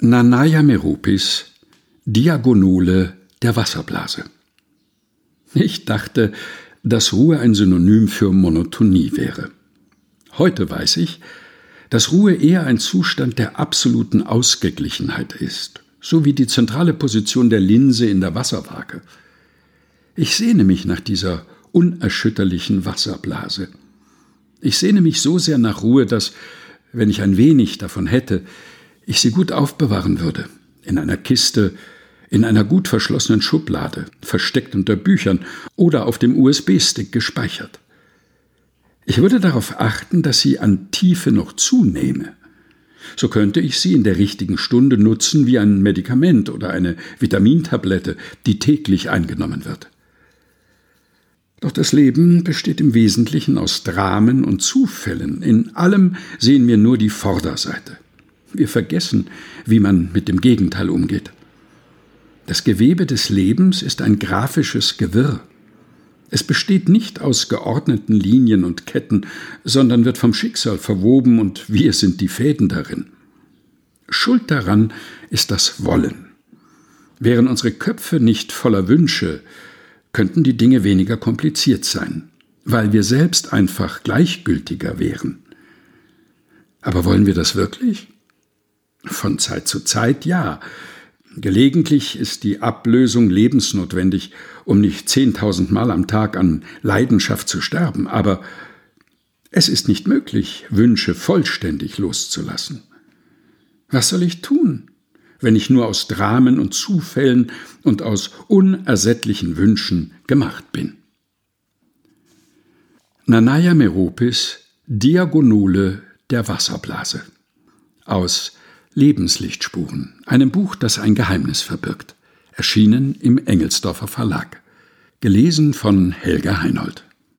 Nanaya Meropis Diagonole der Wasserblase. Ich dachte, dass Ruhe ein Synonym für Monotonie wäre. Heute weiß ich, dass Ruhe eher ein Zustand der absoluten Ausgeglichenheit ist, so wie die zentrale Position der Linse in der Wasserwaage. Ich sehne mich nach dieser unerschütterlichen Wasserblase. Ich sehne mich so sehr nach Ruhe, dass, wenn ich ein wenig davon hätte, ich sie gut aufbewahren würde, in einer Kiste, in einer gut verschlossenen Schublade, versteckt unter Büchern oder auf dem USB-Stick gespeichert. Ich würde darauf achten, dass sie an Tiefe noch zunehme. So könnte ich sie in der richtigen Stunde nutzen wie ein Medikament oder eine Vitamintablette, die täglich eingenommen wird. Doch das Leben besteht im Wesentlichen aus Dramen und Zufällen. In allem sehen wir nur die Vorderseite. Wir vergessen, wie man mit dem Gegenteil umgeht. Das Gewebe des Lebens ist ein grafisches Gewirr. Es besteht nicht aus geordneten Linien und Ketten, sondern wird vom Schicksal verwoben und wir sind die Fäden darin. Schuld daran ist das Wollen. Wären unsere Köpfe nicht voller Wünsche, könnten die Dinge weniger kompliziert sein, weil wir selbst einfach gleichgültiger wären. Aber wollen wir das wirklich? Von Zeit zu Zeit ja. Gelegentlich ist die Ablösung lebensnotwendig, um nicht zehntausendmal am Tag an Leidenschaft zu sterben, aber es ist nicht möglich, Wünsche vollständig loszulassen. Was soll ich tun, wenn ich nur aus Dramen und Zufällen und aus unersättlichen Wünschen gemacht bin? Nanaya Meropis Diagonole der Wasserblase aus Lebenslichtspuren, einem Buch, das ein Geheimnis verbirgt, erschienen im Engelsdorfer Verlag, gelesen von Helga Heinold.